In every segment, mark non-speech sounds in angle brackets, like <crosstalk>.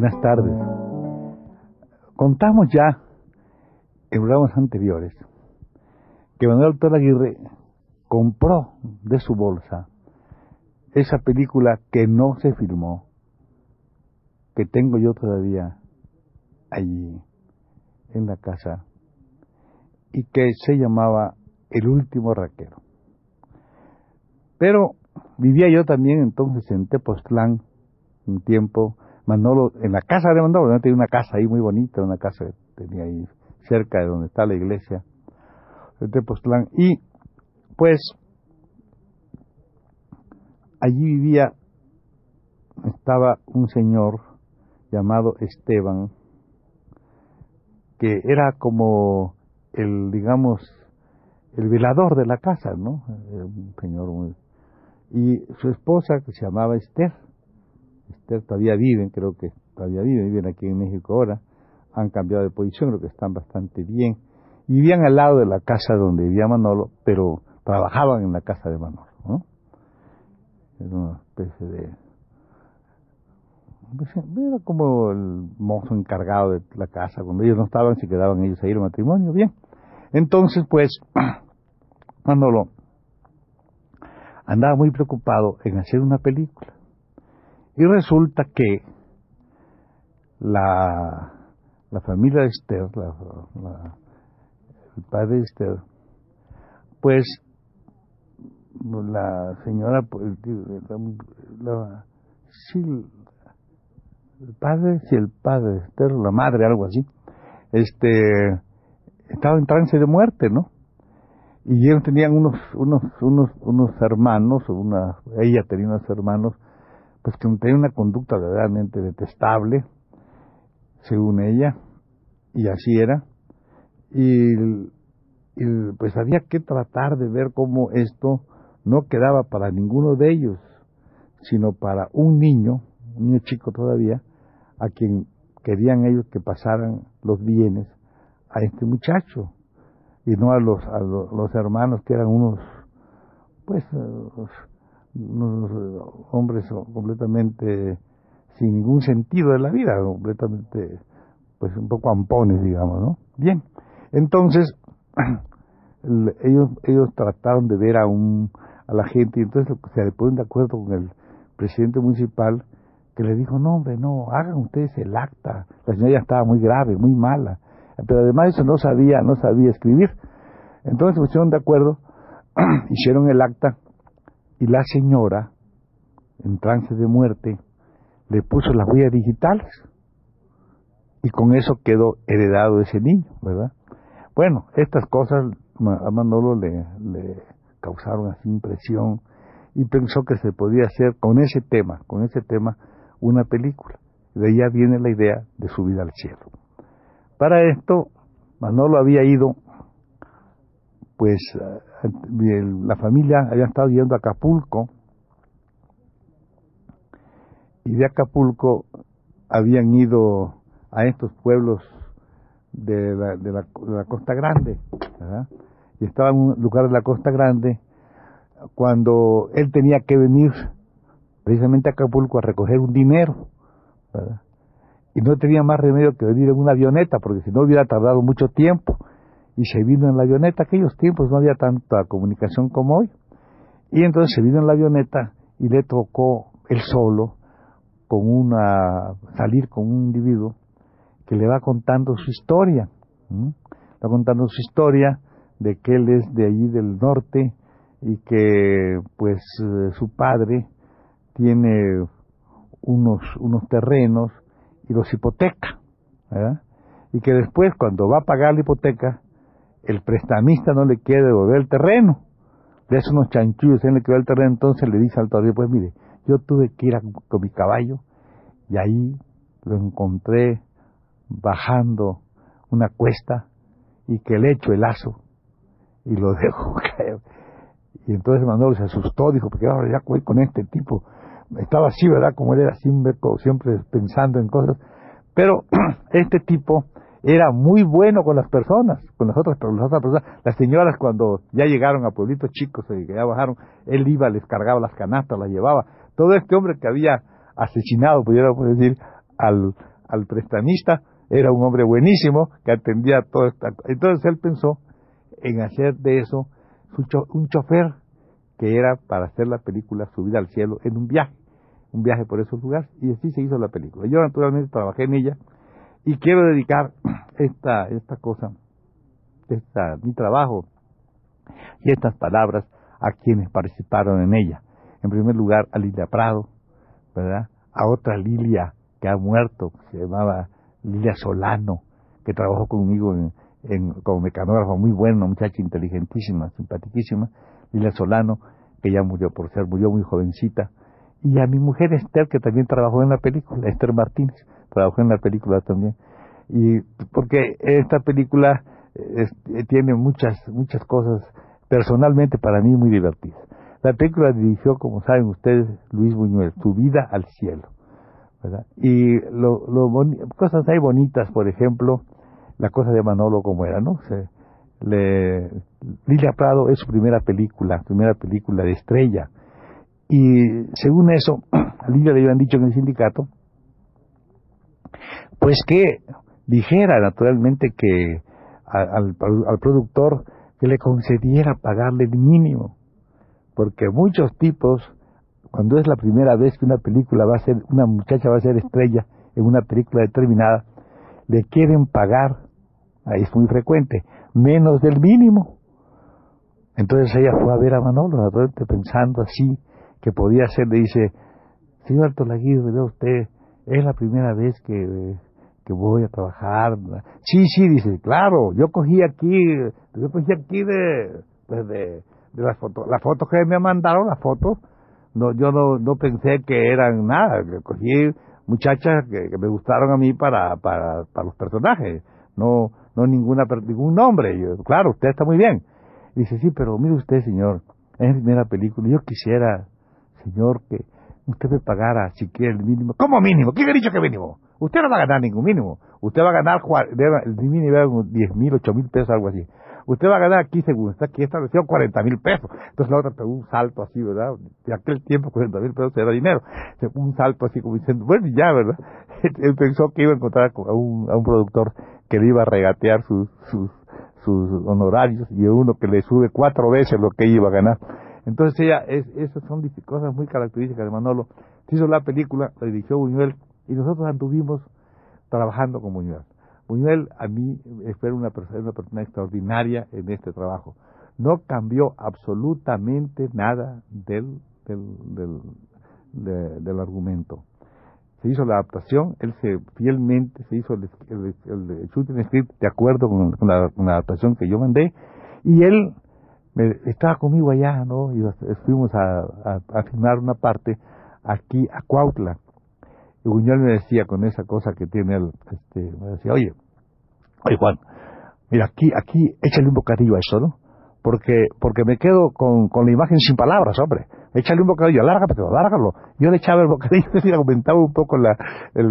Buenas tardes. Contamos ya en programas anteriores que Manuel Autor Aguirre compró de su bolsa esa película que no se filmó, que tengo yo todavía allí en la casa y que se llamaba El último raquero. Pero vivía yo también entonces en Tepoztlán un tiempo, Manolo, en la casa de Manolo, ¿no? tenía una casa ahí muy bonita, una casa que tenía ahí cerca de donde está la iglesia de Tepoztlán, y pues allí vivía, estaba un señor llamado Esteban, que era como el, digamos, el velador de la casa, ¿no? Un señor muy... Y su esposa, que se llamaba Esther todavía viven, creo que todavía viven, viven aquí en México ahora, han cambiado de posición, creo que están bastante bien. Vivían al lado de la casa donde vivía Manolo, pero trabajaban en la casa de Manolo, ¿no? Era una especie de... Era como el mozo encargado de la casa, cuando ellos no estaban, se quedaban ellos ahí el matrimonio, bien. Entonces, pues, <clears throat> Manolo andaba muy preocupado en hacer una película. Y resulta que la, la familia de Esther, la, el padre Esther, pues la señora, la, sí, el padre, sí, el padre de Esther, la madre, algo así, este, estaba en trance de muerte, ¿no? Y ellos tenían unos, unos, unos, unos hermanos, una, ella tenía unos hermanos pues que tenía una conducta verdaderamente detestable, según ella, y así era, y, pues había que tratar de ver cómo esto no quedaba para ninguno de ellos, sino para un niño, un niño chico todavía, a quien querían ellos que pasaran los bienes a este muchacho y no a los, a los, hermanos que eran unos, pues, unos hombres completamente sin ningún sentido de la vida, completamente, pues un poco ampones, digamos, ¿no? Bien, entonces <clears throat> ellos ellos trataron de ver a un a la gente y entonces se ponen de acuerdo con el presidente municipal que le dijo no hombre no hagan ustedes el acta la señora ya estaba muy grave muy mala pero además eso no sabía no sabía escribir entonces se pusieron de acuerdo <clears throat> hicieron el acta y la señora, en trance de muerte, le puso las huellas digitales y con eso quedó heredado ese niño, ¿verdad? Bueno, estas cosas a Manolo le, le causaron así impresión y pensó que se podía hacer con ese tema, con ese tema, una película. De ahí viene la idea de subir al cielo. Para esto, Manolo había ido pues eh, la familia había estado yendo a Acapulco y de Acapulco habían ido a estos pueblos de la, de la, Costa Grande, y estaba en un lugar de la Costa Grande cuando él tenía que venir precisamente a Acapulco a recoger un dinero, y no tenía más remedio que venir en una avioneta, porque si no hubiera tardado mucho tiempo, y se vino en la avioneta. Aquellos tiempos no había tanta comunicación como hoy. Y entonces se vino en la avioneta y le tocó él solo con una salir con un individuo que le va contando su historia. Va contando su historia de que él es de allí del norte y que pues eh, su padre tiene unos, unos terrenos y los hipoteca. Y que después cuando va a pagar la hipoteca el prestamista no le quiere devolver el terreno, de esos unos chanchullos en el que va el terreno, entonces le dice al torero, pues mire, yo tuve que ir con mi caballo y ahí lo encontré bajando una cuesta y que le echo el lazo y lo <laughs> dejo caer. Y entonces Manolo se asustó, dijo, porque ahora ya voy con este tipo. Estaba así, ¿verdad? Como él era siempre pensando en cosas. Pero <clears throat> este tipo era muy bueno con las personas, con las otras, las personas. Las señoras cuando ya llegaron a pueblitos chicos, y que ya bajaron, él iba, les cargaba las canastas, las llevaba. Todo este hombre que había asesinado, pudiéramos decir, al, al prestamista, era un hombre buenísimo que atendía todo esto. Entonces él pensó en hacer de eso un chofer que era para hacer la película Subida al Cielo en un viaje, un viaje por esos lugares, y así se hizo la película. Yo naturalmente trabajé en ella y quiero dedicar esta, esta cosa, esta, mi trabajo y estas palabras a quienes participaron en ella. En primer lugar, a Lilia Prado, ¿verdad? A otra Lilia que ha muerto, se llamaba Lilia Solano, que trabajó conmigo en, como mecanógrafo muy bueno, muchacha inteligentísima, simpaticísima, Lilia Solano, que ya murió por ser, murió muy jovencita, y a mi mujer Esther, que también trabajó en la película, Esther Martínez, trabajó en la película también, y porque esta película eh, tiene muchas, muchas cosas personalmente para mí muy divertidas. La película dirigió, como saben ustedes, Luis Buñuel, Su vida al cielo. Y lo cosas hay bonitas, por ejemplo, la cosa de Manolo como era, ¿no? Se, le, Lilia Prado es su primera película, primera película de estrella. Y según eso, a Lilia le habían dicho en el sindicato, pues que dijera naturalmente que al, productor que le concediera pagarle el mínimo, porque muchos tipos, cuando es la primera vez que una película va a ser, una muchacha va a ser estrella en una película determinada, le quieren pagar ahí es muy frecuente, menos del mínimo. Entonces ella fue a ver a Manolo, pensando así, que podía ser, le dice, señor Tolaguirre, vea usted, es la primera vez que, que voy a trabajar. Sí, sí, dice, claro, yo cogí aquí, yo cogí aquí de, pues de, de las fotos, las fotos que me mandaron, las fotos, no, yo no, no pensé que eran nada, cogí muchachas que, que me gustaron a mí para, para, para los personajes, no, no ninguna, ningún nombre. Yo, claro, usted está muy bien. dice, sí, pero mire usted, señor, en la primera película, yo quisiera, señor, que usted me pagara si quiere el mínimo. ¿Cómo mínimo? ¿Quién ha dicho que mínimo? Usted no va a ganar ningún mínimo. Usted va a ganar, el mínimo 10 mil, 8 mil pesos, algo así. Usted va a ganar aquí, según está aquí establecido, 40 mil pesos. Entonces la otra pegó un salto así, ¿verdad? De aquel tiempo 40 mil pesos era dinero. Un salto así como diciendo, bueno, ya, ¿verdad? <laughs> Él pensó que iba a encontrar a un, a un productor que le iba a regatear sus, sus, sus honorarios y uno que le sube cuatro veces lo que iba a ganar. Entonces ella, es, esas son cosas muy características de Manolo. Se hizo la película, la dirigió Buñuel y nosotros anduvimos trabajando con Buñuel. Buñuel a mí fue una persona, una persona extraordinaria en este trabajo. No cambió absolutamente nada del, del, del, del argumento se hizo la adaptación, él se fielmente se hizo el, el, shooting script de acuerdo con, la, adaptación que yo mandé y él estaba conmigo allá, ¿no? Y fuimos a, a, filmar una parte aquí a Cuautla. Y Buñuel me decía con esa cosa que tiene él, este, me decía, oye, oye Juan, mira aquí, aquí échale un bocadillo a eso, ¿no? Porque, porque me quedo con, con la imagen sin palabras, hombre échale un bocadillo, alárgalo, alárgalo. Yo le echaba el bocadillo <laughs> y aumentaba un poco la, el,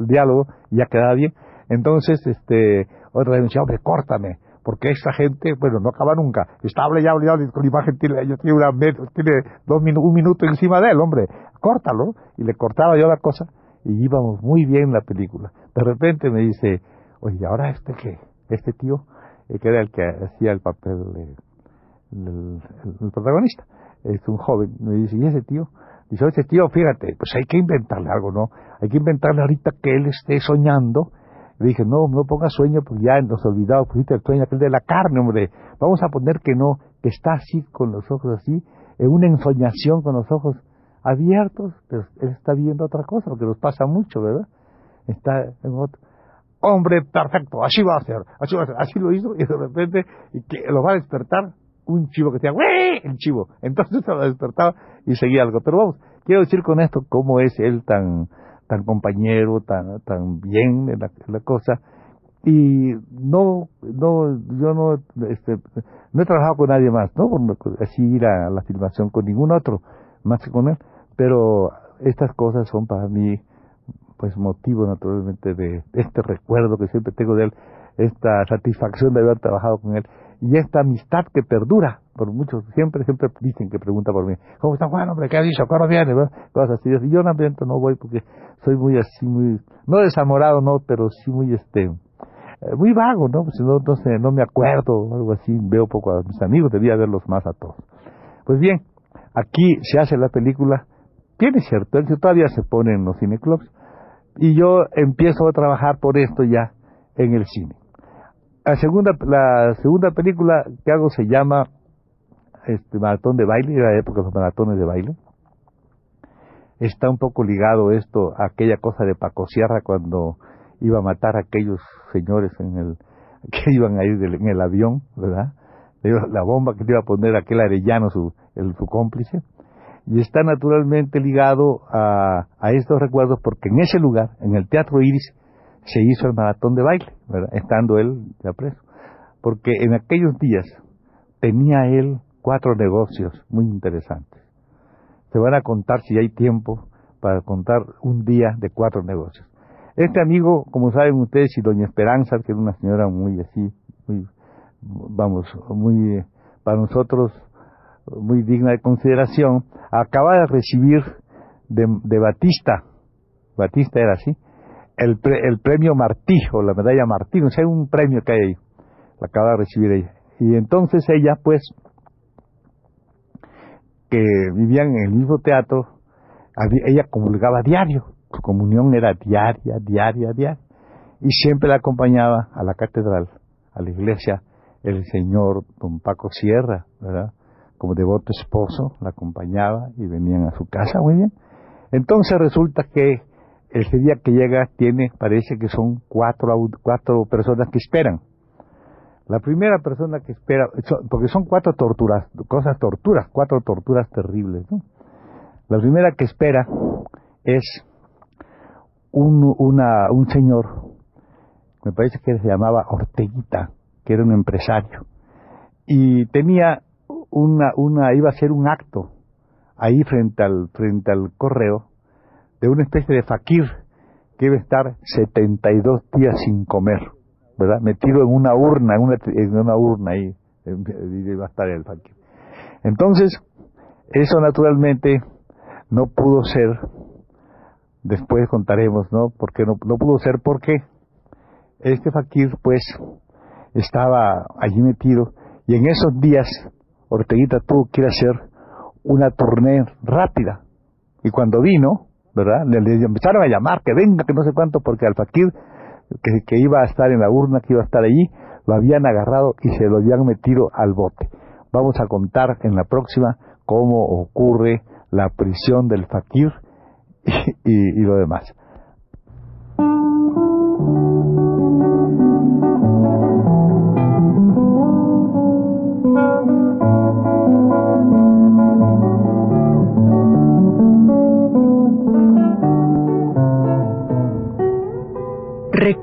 diálogo y ya quedaba bien. Entonces, este, otra vez me decía, hombre, córtame, porque esa gente, bueno, no acaba nunca. Está hablando ya, con la imagen, tiene, yo tiene, una, tiene dos un minuto encima de él, hombre, córtalo. Y le cortaba yo la cosa y íbamos muy bien la película. De repente me dice, oye, ¿ahora este qué? Este tío, eh, que era el que hacía el papel, el protagonista es un joven, me dice, ¿y ese tío? Dice, ese tío, fíjate, pues hay que inventarle algo, ¿no? Hay que inventarle ahorita que él esté soñando. Le dije, no, no ponga sueño, porque ya nos olvidado, pusiste el sueño aquel de la carne, hombre. Vamos a poner que no, que está así, con los ojos así, en una ensoñación con los ojos abiertos, pero él está viendo otra cosa, porque nos pasa mucho, ¿verdad? Está en otro. Hombre, perfecto, así va a ser, así va a ser, así lo hizo, y de repente, y que lo va a despertar un chivo que decía, ¡Wey! El chivo. Entonces <laughs> se lo despertaba y seguía algo. Pero vamos, quiero decir con esto cómo es él tan, tan compañero, tan, tan bien en la, cosa. Y no, no, yo no, este, no he trabajado con nadie más, ¿no? Así ir a la filmación con ningún otro, más que con él. Pero estas cosas son para mí, pues, motivo naturalmente de este recuerdo que siempre tengo de él, esta satisfacción de haber trabajado con él y esta amistad que perdura por muchos, siempre, siempre dicen que pregunta por mí, ¿cómo está Juan, hombre? ¿Qué ha dicho? ¿Cuándo viene? Cosas así. Yo no, no voy porque soy muy así, muy, no desamorado, no, pero sí muy, este, eh, muy vago, ¿no? Pues no, no sé, no me acuerdo, algo así, veo poco a mis amigos, debía verlos más a todos. Pues bien, aquí se hace la película, tiene cierto, todavía se pone en los cineclubs, y yo empiezo a trabajar por esto ya en el cine. La segunda, la segunda película que hago se llama este Maratón de Baile, era la época de los maratones de baile. Está un poco ligado esto a aquella cosa de Paco Sierra cuando iba a matar a aquellos señores en el <laughs> que iban a ir en el avión, ¿verdad? La bomba que le iba a poner aquel arellano, su, su cómplice. Y está naturalmente ligado a, a estos recuerdos porque en ese lugar, en el Teatro Iris, se hizo el maratón de baile, estando él ya preso. Porque en aquellos días tenía él cuatro negocios muy interesantes. Se van a contar si hay tiempo para contar un día de cuatro negocios. Este amigo, como saben ustedes, y doña Esperanza, que era una señora muy así, muy, vamos, muy, para nosotros, muy digna de consideración, acaba de recibir de, de Batista, Batista era así, el, el premio Martí o la medalla Martí, no sé, un premio que hay ahí, la acaba de recibir ella. Y entonces ella, pues, que vivían en el mismo teatro, ella comulgaba diario, su comunión era diaria, diaria, diaria, y siempre la acompañaba a la catedral, a la iglesia, el señor don Paco Sierra, ¿verdad? Como devoto esposo, la acompañaba y venían a su casa, muy bien. Entonces resulta que ese día que llega tiene, parece que son cuatro, cuatro personas que esperan. La primera persona que espera, porque son cuatro torturas, cosas torturas, cuatro torturas terribles. ¿no? La primera que espera es un, una, un señor, me parece que se llamaba Orteguita, que era un empresario, y tenía una, una, iba a ser un acto ahí frente al, frente al correo, de una especie de fakir que debe estar 72 días sin comer, ¿verdad? Metido en una urna, en una, urna ahí, va a estar el fakir. Entonces, eso naturalmente no pudo ser, después contaremos, ¿no? Porque no, no pudo ser porque este fakir, pues, estaba allí metido, y en esos días Orteguita tuvo que ir a hacer una tournée rápida. Y cuando vino, ¿verdad? Le, empezaron a llamar, que venga, que no sé cuánto, porque al fakir que, iba a estar en la urna, que iba a estar allí, lo habían agarrado y se lo habían metido al bote. Vamos a contar en la próxima cómo ocurre la prisión del fakir <laughs> y lo demás.